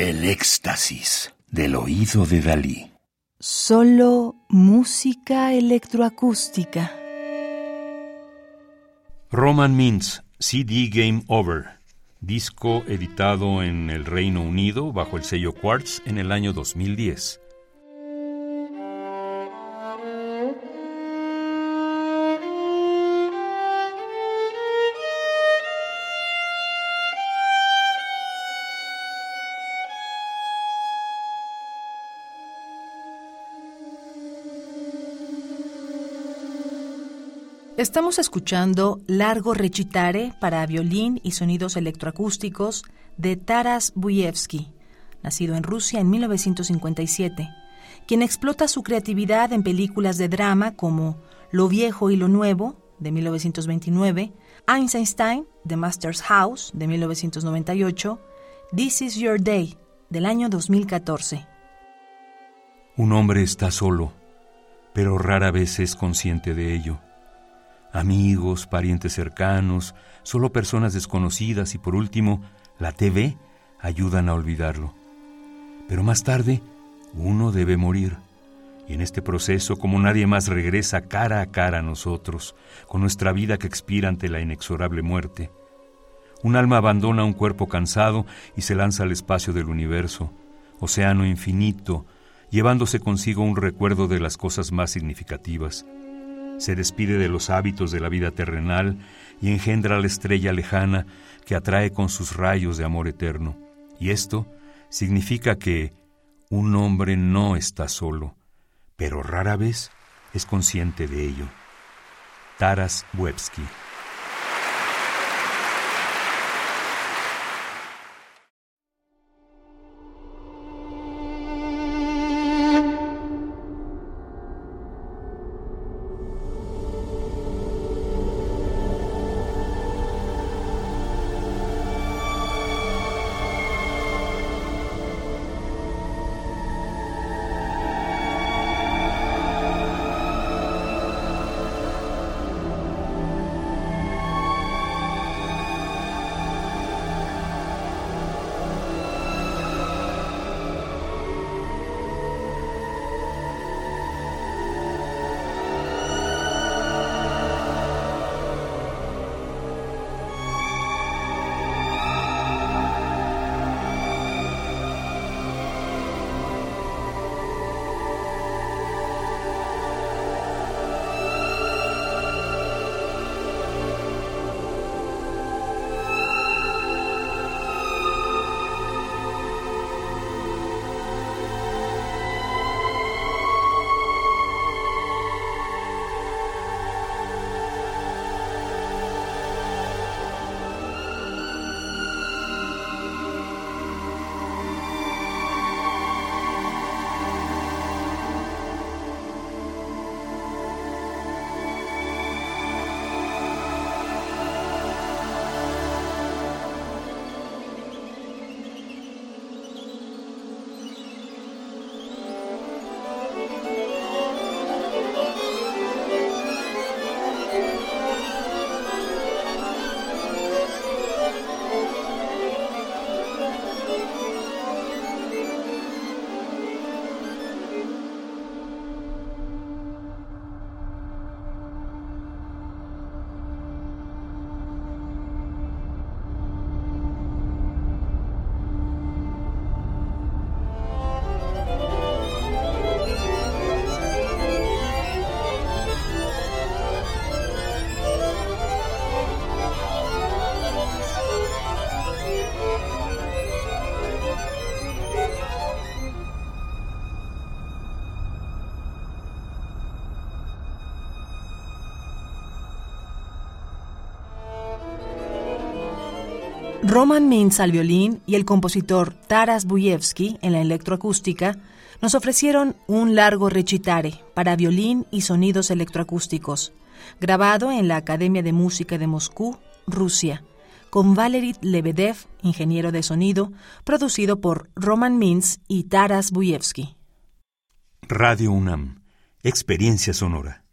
El éxtasis del oído de Dalí. Solo música electroacústica. Roman Mintz, CD Game Over, disco editado en el Reino Unido bajo el sello Quartz en el año 2010. Estamos escuchando Largo Recitare para violín y sonidos electroacústicos de Taras Buyevsky, nacido en Rusia en 1957, quien explota su creatividad en películas de drama como Lo Viejo y lo Nuevo, de 1929, Einstein, The Master's House, de 1998, This Is Your Day, del año 2014. Un hombre está solo, pero rara vez es consciente de ello amigos, parientes cercanos, solo personas desconocidas y por último, la TV ayudan a olvidarlo. Pero más tarde, uno debe morir. Y en este proceso, como nadie más regresa cara a cara a nosotros, con nuestra vida que expira ante la inexorable muerte, un alma abandona un cuerpo cansado y se lanza al espacio del universo, océano infinito, llevándose consigo un recuerdo de las cosas más significativas se despide de los hábitos de la vida terrenal y engendra la estrella lejana que atrae con sus rayos de amor eterno. Y esto significa que un hombre no está solo, pero rara vez es consciente de ello. Taras Webski Roman Mintz al violín y el compositor Taras Buyevsky en la electroacústica nos ofrecieron un largo recitare para violín y sonidos electroacústicos, grabado en la Academia de Música de Moscú, Rusia, con Valery Lebedev, ingeniero de sonido, producido por Roman Mintz y Taras Buyevsky. Radio UNAM, Experiencia Sonora.